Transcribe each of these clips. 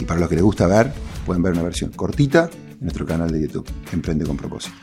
Y para los que les gusta ver, pueden ver una versión cortita en nuestro canal de YouTube, Emprende con propósito.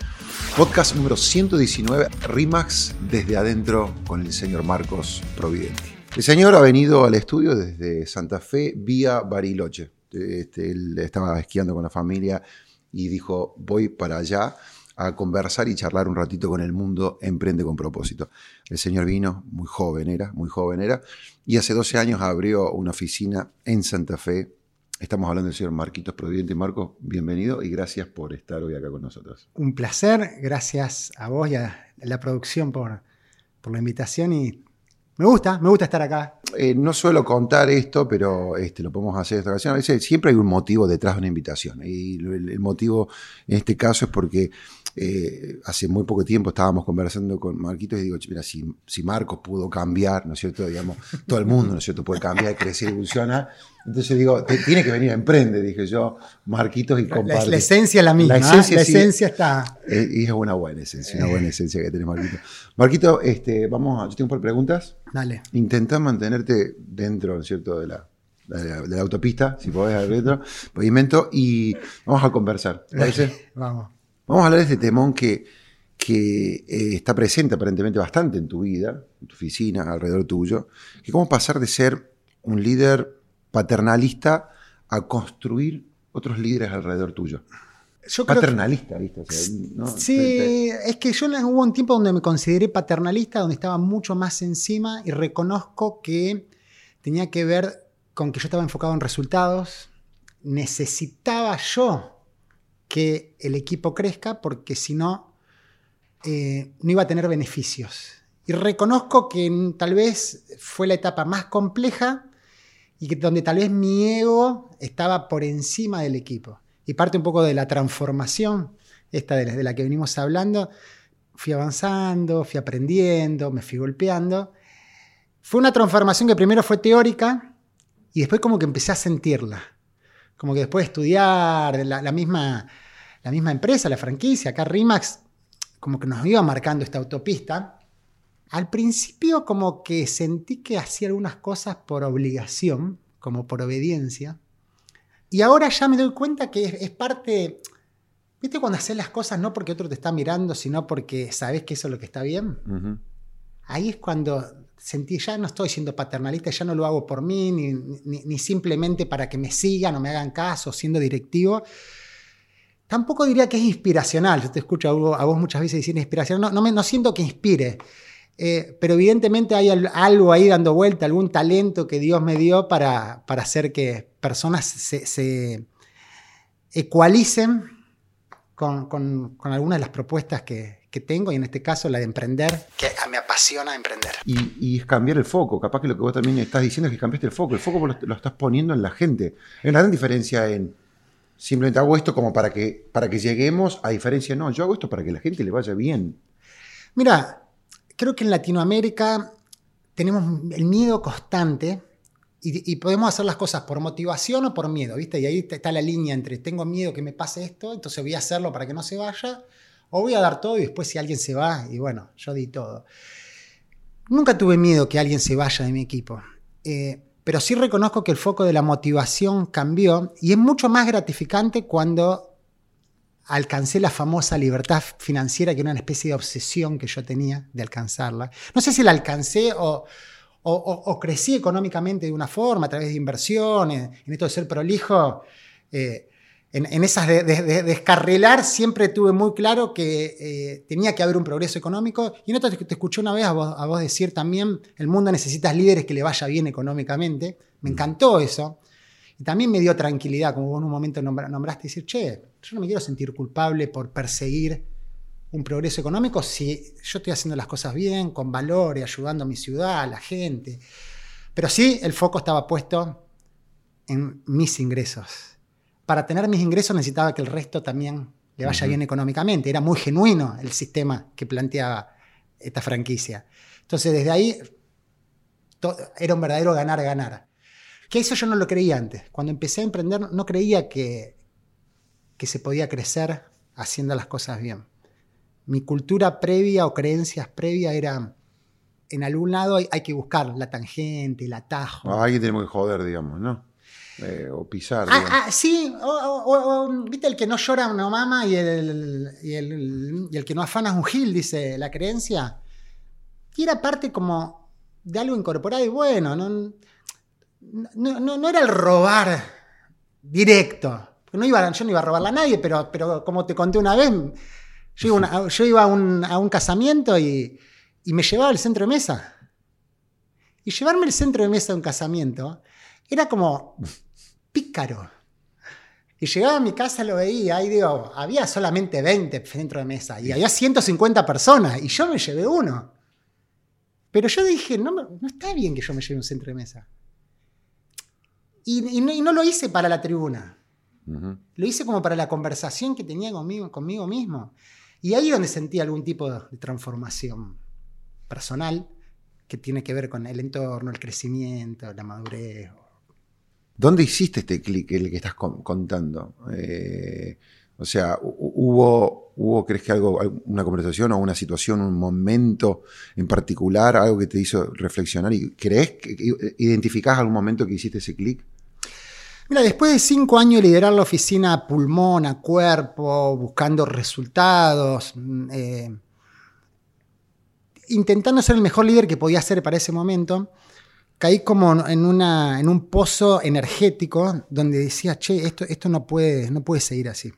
Podcast número 119, RIMAX desde adentro con el señor Marcos Providenti. El señor ha venido al estudio desde Santa Fe vía Bariloche. Este, él estaba esquiando con la familia y dijo, voy para allá a conversar y charlar un ratito con el mundo Emprende con propósito. El señor vino, muy joven era, muy joven era, y hace 12 años abrió una oficina en Santa Fe Estamos hablando del señor Marquitos Providente. Marco, bienvenido y gracias por estar hoy acá con nosotros. Un placer, gracias a vos y a la producción por, por la invitación y me gusta, me gusta estar acá. Eh, no suelo contar esto, pero este, lo podemos hacer esta ocasión. A veces siempre hay un motivo detrás de una invitación y el motivo en este caso es porque eh, hace muy poco tiempo estábamos conversando con Marquitos y digo, mira, si, si Marcos pudo cambiar, ¿no es cierto? Digamos, todo el mundo, ¿no es cierto? Puede cambiar, crecer, evolucionar. Entonces digo, tiene que venir a emprende, dije yo, Marquitos y comparte. La, esencia es la misma, la esencia, la esencia está... Eh, y es una buena esencia, una buena esencia que tenés, Marquito. Marquito, este, vamos a, yo tengo un par de preguntas. Dale. Intenta mantenerte dentro, ¿no es cierto?, de la, de la, autopista, si podés, adentro, pavimento, y vamos a conversar. ¿Te parece? vamos. Vamos a hablar de este temón que, que eh, está presente aparentemente bastante en tu vida, en tu oficina, alrededor tuyo, que cómo pasar de ser un líder paternalista a construir otros líderes alrededor tuyo. paternalista, ¿viste? Sí, es que yo hubo un tiempo donde me consideré paternalista, donde estaba mucho más encima y reconozco que tenía que ver con que yo estaba enfocado en resultados, necesitaba yo que el equipo crezca porque si no, eh, no iba a tener beneficios. Y reconozco que tal vez fue la etapa más compleja y donde tal vez mi ego estaba por encima del equipo. Y parte un poco de la transformación, esta de la que venimos hablando, fui avanzando, fui aprendiendo, me fui golpeando. Fue una transformación que primero fue teórica y después como que empecé a sentirla como que después de estudiar la, misma, la misma empresa, la franquicia, acá Rimax, como que nos iba marcando esta autopista. Al principio como que sentí que hacía algunas cosas por obligación, como por obediencia. Y ahora ya me doy cuenta que es, parte, ¿viste cuando haces las cosas no porque otro te está mirando, sino porque sabes que eso es lo que está bien? Ahí es cuando sentí, ya no estoy siendo paternalista, ya no lo hago por mí, ni, simplemente para que me sigan o me hagan caso, siendo directivo. Tampoco diría que es inspiracional. Yo te escucho a vos, muchas veces diciendo inspiracional. No, no, no siento que inspire. Eh, pero evidentemente hay algo ahí dando vuelta, algún talento que Dios me dio para, para hacer que personas se, se ecualicen con, con, con algunas de las propuestas que, que tengo, y en este caso la de emprender, que me apasiona emprender. Y, es cambiar el foco. Capaz que lo que vos también estás diciendo es que cambiaste el foco. El foco lo, estás poniendo en la gente. Hay una gran diferencia en simplemente hago esto como para que, para que lleguemos, a diferencia, no, yo hago esto para que la gente le vaya bien. Mira, creo que en Latinoamérica tenemos el miedo constante y, podemos hacer las cosas por motivación o por miedo, ¿viste? Y ahí está la línea entre tengo miedo que me pase esto, entonces voy a hacerlo para que no se vaya, o voy a dar todo y después si alguien se va, y bueno, yo di todo. Nunca tuve miedo que alguien se vaya de mi equipo. Eh, pero sí reconozco que el foco de la motivación cambió y es mucho más gratificante cuando alcancé la famosa libertad financiera, que era una especie de obsesión que yo tenía de alcanzarla. No sé si la alcancé o, crecí económicamente de una forma, a través de inversiones, en esto de ser prolijo. Eh, en, esas de, descarrilar siempre tuve muy claro que eh, tenía que haber un progreso económico. Y no te, te escuché una vez a vos, decir también, el mundo necesita líderes que le vaya bien económicamente. Me encantó eso. Y también me dio tranquilidad, como vos en un momento nombraste, decir, che, yo no me quiero sentir culpable por perseguir un progreso económico si yo estoy haciendo las cosas bien, con valor y ayudando a mi ciudad, a la gente. Pero sí, el foco estaba puesto en mis ingresos para tener mis ingresos necesitaba que el resto también le vaya bien económicamente. Era muy genuino el sistema que planteaba esta franquicia. Entonces, desde ahí era un verdadero ganar-ganar. Que eso yo no lo creía antes. Cuando empecé a emprender, no creía que, que se podía crecer haciendo las cosas bien. Mi cultura previa o creencias previas era, en algún lado hay, que buscar la tangente, el atajo. Ah, alguien tiene que joder, digamos, ¿no? Eh, o pisar. Ah, ah, sí, o, viste el que no llora una mama y el, y el, que no afana es un gil, dice la creencia. Y era parte como de algo incorporado y bueno, no, no, era el robar directo. No iba, yo no iba a robarla a nadie, pero, pero como te conté una vez, yo iba, a, un, a, un, casamiento y, y me llevaba el centro de mesa. Y llevarme el centro de mesa de un casamiento era como pícaro. Y llegaba a mi casa, lo veía y digo, había solamente 20 centros de mesa y había 150 personas y yo me llevé uno. Pero yo dije, no, no está bien que yo me lleve un centro de mesa. Y, no, lo hice para la tribuna. Lo hice como para la conversación que tenía conmigo, conmigo mismo. Y ahí es donde sentí algún tipo de transformación personal que tiene que ver con el entorno, el crecimiento, la madurez ¿Dónde hiciste este clic, el que estás contando? Eh, o sea, ¿hubo, hubo, crees que algo, una conversación o una situación, un momento en particular, algo que te hizo reflexionar? ¿Y crees que identificás algún momento que hiciste ese clic? Mira, después de cinco años de liderar la oficina pulmón, a cuerpo, buscando resultados, mm, eh, intentando ser el mejor líder que podía ser para ese momento, caí como en un pozo energético donde decía, che, esto, esto no, puede, no puede seguir así.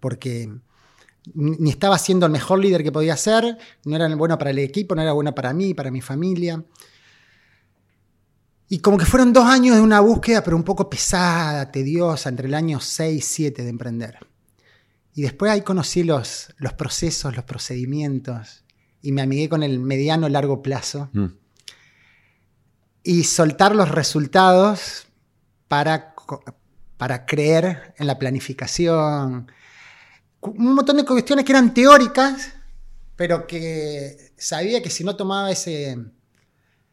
Porque ni estaba siendo el mejor líder que podía ser, no era bueno para el equipo, no era bueno para mí, para mi familia. Y como que fueron dos años de una búsqueda, pero un poco pesada, tediosa, entre el año 6 y 7 de emprender. Y después ahí conocí los, los procesos, los procedimientos, y me amigué con el mediano largo plazo. Mm y soltar los resultados para, para creer en la planificación. Un montón de cuestiones que eran teóricas, pero que sabía que si no tomaba ese,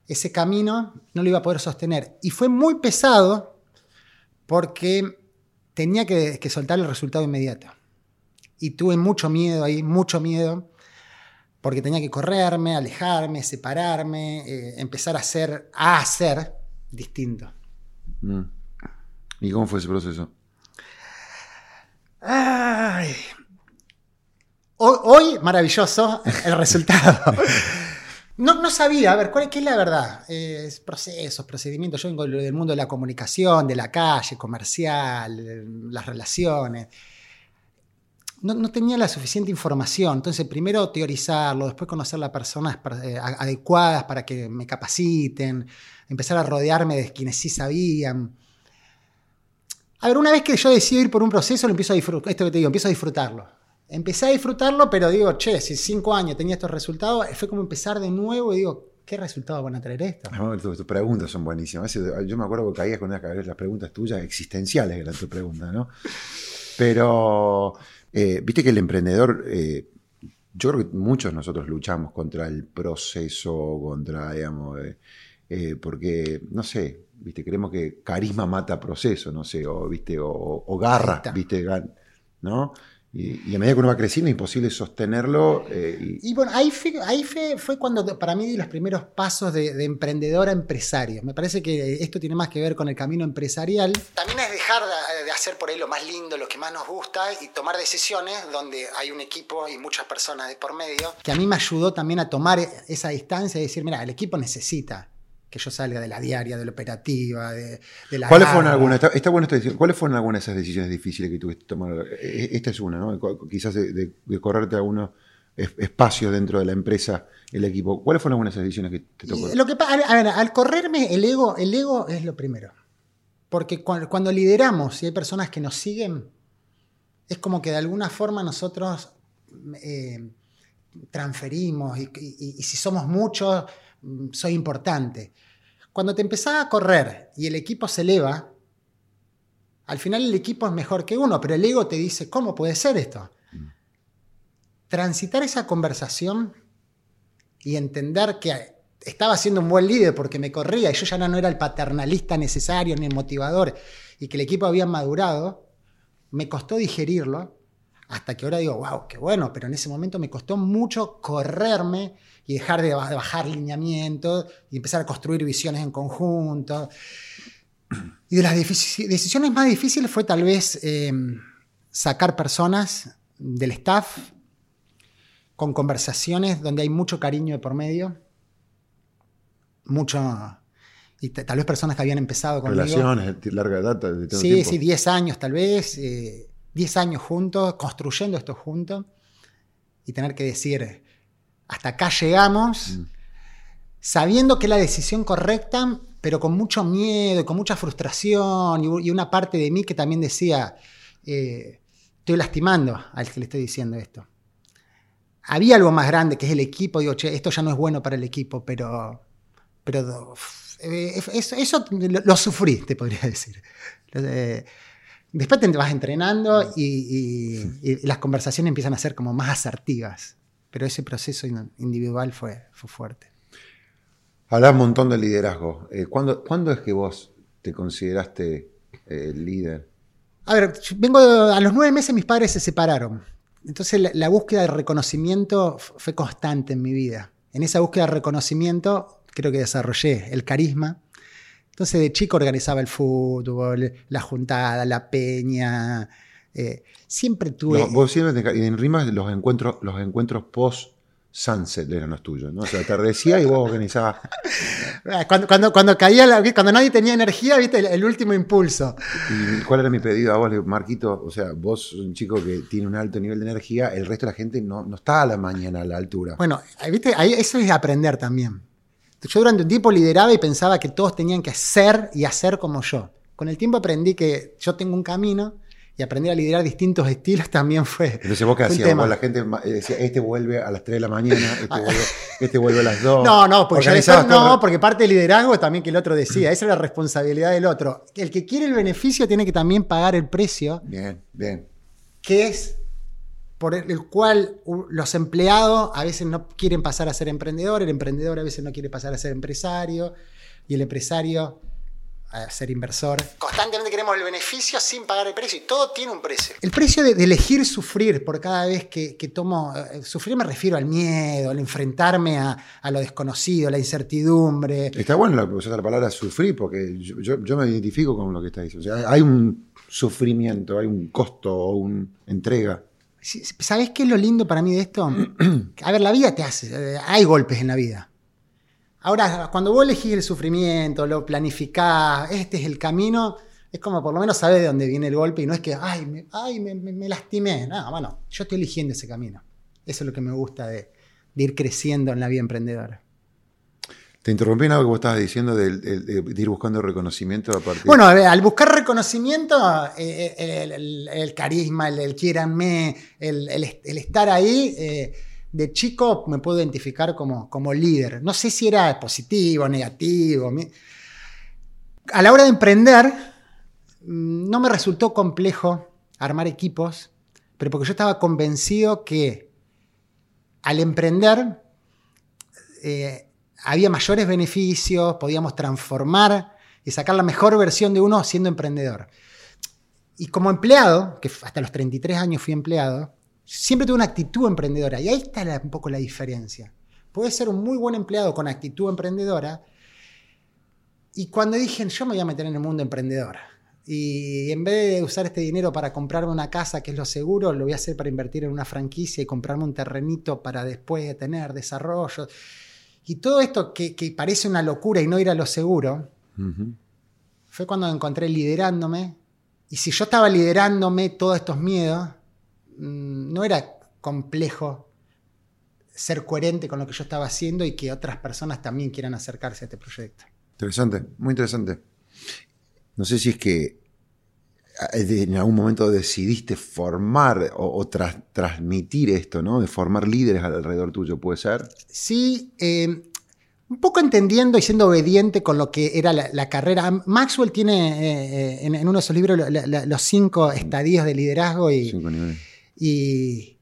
ese camino no lo iba a poder sostener. Y fue muy pesado porque tenía que, que soltar el resultado inmediato. Y tuve mucho miedo ahí, mucho miedo porque tenía que correrme, alejarme, separarme, eh, empezar a hacer, a hacer distinto. Mm. ¿Y cómo fue ese proceso? Hoy, maravilloso el resultado. No, sabía, a ver, ¿cuál, ¿qué es la verdad? Es procesos, procedimientos. Yo vengo del mundo de la comunicación, de la calle, comercial, las relaciones no, tenía la suficiente información. Entonces, primero teorizarlo, después conocer las personas eh, adecuadas para que me capaciten, empezar a rodearme de quienes sí sabían. A ver, una vez que yo decido ir por un proceso, lo empiezo a disfrutar. Esto que te digo, empiezo a disfrutarlo. Empecé a disfrutarlo, pero digo, che, si cinco años tenía estos resultados, fue como empezar de nuevo y digo, ¿qué resultados van a traer esto? tus, preguntas son buenísimas. Yo me acuerdo que caías con las preguntas tuyas existenciales, eran tus preguntas, ¿no? Pero eh, viste que el emprendedor, eh, yo creo que muchos nosotros luchamos contra el proceso, contra, digamos, eh, porque, no sé, viste, creemos que carisma mata proceso, no sé, o, viste, o garra, viste, ¿no? Y, a medida que uno va creciendo es imposible sostenerlo. Eh, y... bueno, ahí, fue, ahí fue, cuando para mí di los primeros pasos de, emprendedor a empresario. Me parece que esto tiene más que ver con el camino empresarial. También es dejar de, hacer por ahí lo más lindo, lo que más nos gusta y tomar decisiones donde hay un equipo y muchas personas de por medio. Que a mí me ayudó también a tomar esa distancia y decir, mira, el equipo necesita que yo salga de la diaria, de la operativa, de, la... ¿Cuáles fueron algunas, está, bueno ¿cuáles fueron algunas de esas decisiones difíciles que tuviste que tomar? E, esta es una, ¿no? Quizás de, correrte algunos espacios dentro de la empresa, el equipo. ¿Cuáles fueron algunas de esas decisiones que te tocó? Lo que, a ver, al correrme, el ego, el ego es lo primero. Porque cuando, lideramos y hay personas que nos siguen, es como que de alguna forma nosotros eh, transferimos y, si somos muchos, soy importante. Cuando te empezás a correr y el equipo se eleva, al final el equipo es mejor que uno, pero el ego te dice, ¿cómo puede ser esto? Transitar esa conversación y entender que estaba siendo un buen líder porque me corría y yo ya no era el paternalista necesario ni el motivador y que el equipo había madurado, me costó digerirlo hasta que ahora digo, wow, qué bueno, pero en ese momento me costó mucho correrme y dejar de bajar lineamientos y empezar a construir visiones en conjunto. Y de las decisiones más difíciles fue tal vez eh, sacar personas del staff con conversaciones donde hay mucho cariño de por medio mucho. Y tal vez personas que habían empezado con Relaciones, larga data. De sí, tiempo. sí, 10 años tal vez, 10 eh, años juntos, construyendo esto juntos, y tener que decir, hasta acá llegamos, mm. sabiendo que es la decisión correcta, pero con mucho miedo, con mucha frustración, y, una parte de mí que también decía, eh, estoy lastimando al que le estoy diciendo esto. Había algo más grande que es el equipo, digo, che, esto ya no es bueno para el equipo, pero pero eh, eso, lo, sufrí, te podría decir. Después te vas entrenando y, las conversaciones empiezan a ser como más asertivas. Pero ese proceso individual fue, fue fuerte. Hablas un montón de liderazgo. Eh, ¿cuándo, es que vos te consideraste eh, líder? A ver, vengo a los nueve meses mis padres se separaron. Entonces la, búsqueda de reconocimiento fue constante en mi vida. En esa búsqueda de reconocimiento creo que desarrollé el carisma. Entonces de chico organizaba el fútbol, la juntada, la peña. Eh, siempre tuve... vos siempre en rimas los encuentros, los encuentros post sunset eran los tuyos, ¿no? O sea, atardecía y vos organizabas. Ah, cuando, cuando, cuando, caía cuando nadie tenía energía, viste, el, último impulso. ¿Y cuál era mi pedido a vos, Marquito? O sea, vos un chico que tiene un alto nivel de energía, el resto de la gente no, no está a la mañana a la altura. Bueno, viste, ahí, eso es aprender también. Yo durante un tiempo lideraba y pensaba que todos tenían que ser y hacer como yo. Con el tiempo aprendí que yo tengo un camino y aprender a liderar distintos estilos también fue. Entonces vos qué hacías, la gente eh, decía, este vuelve a las 3 de la mañana, este, este vuelve, a las 2. No, no, porque, no, porque parte del liderazgo es también que el otro decía, esa es la responsabilidad del otro. El que quiere el beneficio tiene que también pagar el precio. Bien, bien. Que es por el cual los empleados a veces no quieren pasar a ser emprendedor, el emprendedor a veces no quiere pasar a ser empresario y el empresario a ser inversor. Constantemente queremos el beneficio sin pagar el precio y todo tiene un precio. El precio de, elegir sufrir por cada vez que, tomo, eh, sufrir me refiero al miedo, al enfrentarme a, lo desconocido, a la incertidumbre. Está bueno la, la palabra sufrir porque yo, yo, me identifico con lo que está diciendo. O sea, hay un sufrimiento, hay un costo o una entrega. ¿Sabes qué es lo lindo para mí de esto? A ver, la vida te hace, hay golpes en la vida. Ahora, cuando vos elegís el sufrimiento, lo planificás, este es el camino, es como por lo menos sabes de dónde viene el golpe y no es que, ay, me, ay, me, lastimé. No, bueno, yo estoy eligiendo ese camino. Eso es lo que me gusta de ir creciendo en la vida emprendedora. Te interrumpí en algo que vos estabas diciendo de, ir buscando reconocimiento a partir Bueno, al buscar reconocimiento, eh, eh, el, carisma, el, el quieranme, el, estar ahí, eh, de chico me puedo identificar como, como líder. No sé si era positivo, negativo. A la hora de emprender, mm, no me resultó complejo armar equipos, pero porque yo estaba convencido que al emprender había mayores beneficios, podíamos transformar y sacar la mejor versión de uno siendo emprendedor. Y como empleado, que hasta los 33 años fui empleado, siempre tuve una actitud emprendedora. Y ahí está un poco la diferencia. Puede ser un muy buen empleado con actitud emprendedora. Y cuando dije, yo me voy a meter en el mundo emprendedor. Y en vez de usar este dinero para comprarme una casa, que es lo seguro, lo voy a hacer para invertir en una franquicia y comprarme un terrenito para después tener desarrollo. Y todo esto que, parece una locura y no ir a lo seguro, fue cuando encontré liderándome. Y si yo estaba liderándome todos estos miedos, mm, no era complejo ser coherente con lo que yo estaba haciendo y que otras personas también quieran acercarse a este proyecto. Interesante, muy interesante. No sé si es que en algún momento decidiste formar o, transmitir esto, ¿no? De formar líderes alrededor tuyo, ¿puede ser? Sí, eh, un poco entendiendo y siendo obediente con lo que era la, carrera. Maxwell tiene eh, en, uno de sus libros los cinco estadios de liderazgo y, cinco niveles. y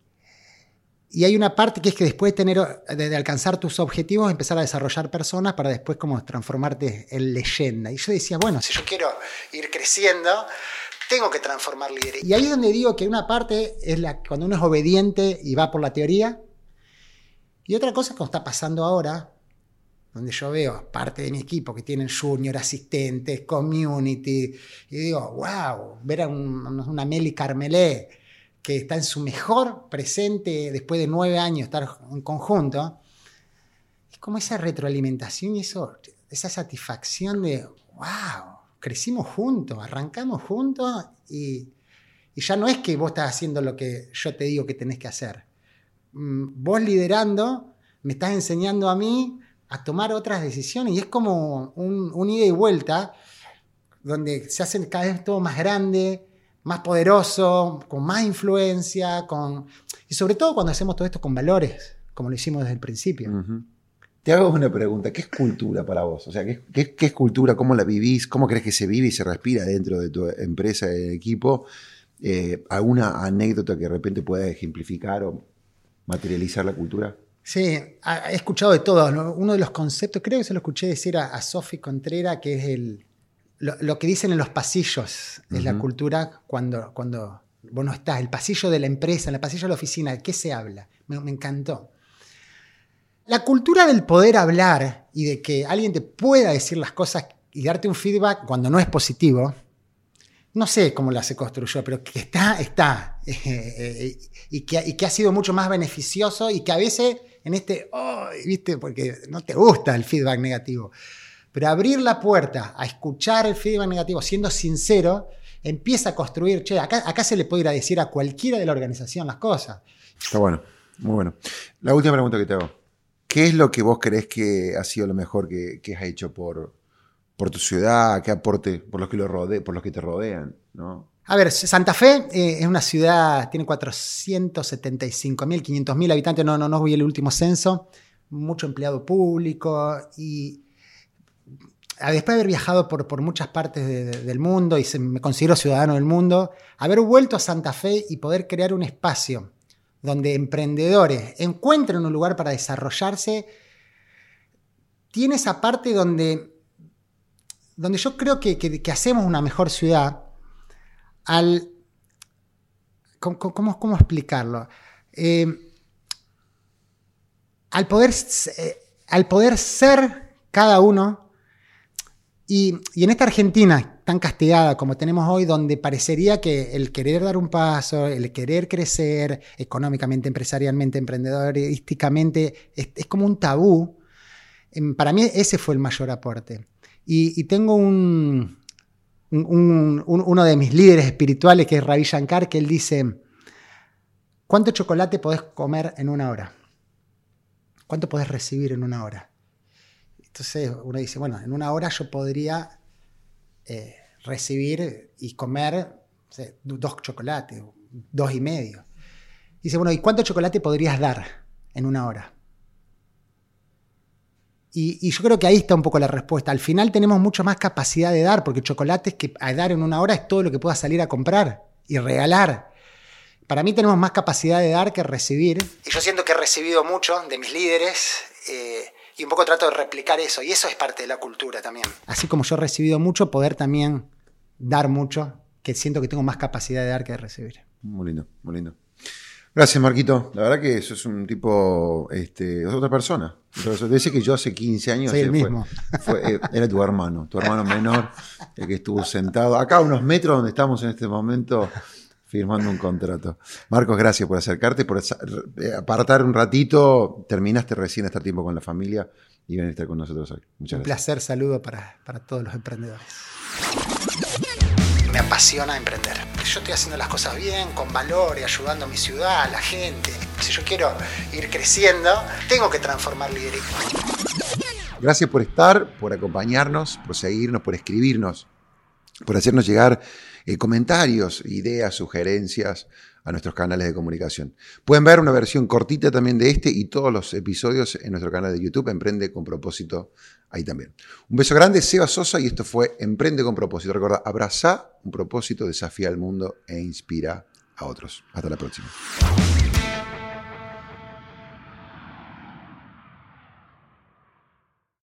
y hay una parte que es que después de, tener, de, alcanzar tus objetivos, empezar a desarrollar personas para después como transformarte en leyenda. Y yo decía, bueno, si yo quiero ir creciendo, tengo que transformar líderes. Y ahí es donde digo que una parte es la, cuando uno es obediente y va por la teoría. Y otra cosa es como está pasando ahora, donde yo veo parte de mi equipo que tienen junior, asistentes, community, y digo, wow, ver a una Meli Carmelé que está en su mejor presente después de nueve años estar en conjunto, es como esa retroalimentación y eso, esa satisfacción de, wow, crecimos juntos, arrancamos juntos y, ya no es que vos estás haciendo lo que yo te digo que tenés que hacer. Mm, vos liderando, me estás enseñando a mí a tomar otras decisiones y es como un, un ida y vuelta donde se hace cada vez todo más grande, más poderoso, con más influencia, con... y sobre todo cuando hacemos todo esto con valores, como lo hicimos desde el principio. Te hago una pregunta, ¿qué es cultura para vos? O sea, ¿qué, es cultura? ¿Cómo la vivís? ¿Cómo crees que se vive y se respira dentro de tu empresa, y equipo? Eh, ¿Alguna anécdota que de repente pueda ejemplificar o materializar la cultura? Sí, he escuchado de todo. Uno de los conceptos, creo que se lo escuché decir a, a Sofi Contrera, que es el, lo, que dicen en los pasillos es la cultura cuando, cuando vos no estás, el pasillo de la empresa, en el pasillo de la oficina, ¿de qué se habla? Me, encantó. La cultura del poder hablar y de que alguien te pueda decir las cosas y darte un feedback cuando no es positivo, no sé cómo la se construyó, pero que está, está. y, que, y, que, ha sido mucho más beneficioso y que a veces en este, oh, ¿viste? Porque no te gusta el feedback negativo. Pero abrir la puerta a escuchar el feedback negativo, siendo sincero, empieza a construir, che, acá, se le puede ir a decir a cualquiera de la organización las cosas. Está bueno, muy bueno. La última pregunta que te hago. ¿Qué es lo que vos crees que ha sido lo mejor que, has hecho por, por tu ciudad? ¿Qué aporte por los que, lo rode, por los que te rodean? ¿no? A ver, Santa Fe eh, es una ciudad, tiene 475.000, 500.000 habitantes, no, no, no voy el último censo, mucho empleado público y después de haber viajado por, muchas partes del mundo y me considero ciudadano del mundo, haber vuelto a Santa Fe y poder crear un espacio donde emprendedores encuentren un lugar para desarrollarse, tiene esa parte donde, donde yo creo que, hacemos una mejor ciudad al... ¿Cómo, explicarlo? Eh, al, poder, eh, al poder ser cada uno y, en esta Argentina tan castigada como tenemos hoy, donde parecería que el querer dar un paso, el querer crecer económicamente, empresarialmente, emprendedorísticamente, es, como un tabú, em, para mí ese fue el mayor aporte. Y, tengo un, uno de mis líderes espirituales, que es Ravi Shankar, que él dice, ¿cuánto chocolate podés comer en una hora? ¿Cuánto podés recibir en una hora? Entonces uno dice, bueno, en una hora yo podría eh, recibir y comer dos chocolates, dos y medio. Dice, bueno, ¿y cuánto chocolate podrías dar en una hora? Y, yo creo que ahí está un poco la respuesta. Al final tenemos mucho más capacidad de dar, porque chocolates que dar en una hora es todo lo que pueda salir a comprar y regalar. Para mí tenemos más capacidad de dar que recibir. Y yo siento que he recibido mucho de mis líderes. Eh, y un poco trato de replicar eso, y eso es parte de la cultura también. Así como yo he recibido mucho, poder también dar mucho, que siento que tengo más capacidad de dar que de recibir. Muy lindo, muy lindo. Gracias, Marquito. La verdad que eso es un tipo, este, es otra persona. Entonces, que yo hace 15 años el mismo. Eh, era tu hermano, tu hermano menor, el que estuvo sentado acá a unos metros donde estamos en este momento firmando un contrato. Marcos, gracias por acercarte, por apartar un ratito. Terminaste recién estar tiempo con la familia. y venir a estar con nosotros hoy. Muchas Un gracias. placer, saludo para, para todos los emprendedores. Me apasiona emprender. Yo estoy haciendo las cosas bien, con valor y ayudando a mi ciudad, a la gente. Si yo quiero ir creciendo, tengo que transformar liderazgo. Gracias por estar, por acompañarnos, por seguirnos, por escribirnos, por hacernos llegar eh, comentarios, ideas, sugerencias a nuestros canales de comunicación. Pueden ver una versión cortita también de este y todos los episodios en nuestro canal de YouTube, Emprende con propósito, ahí también. Un beso grande, Seba Sosa, y esto fue Emprende con propósito. Recuerda, abraza un propósito, desafía al mundo e inspira a otros. Hasta la próxima.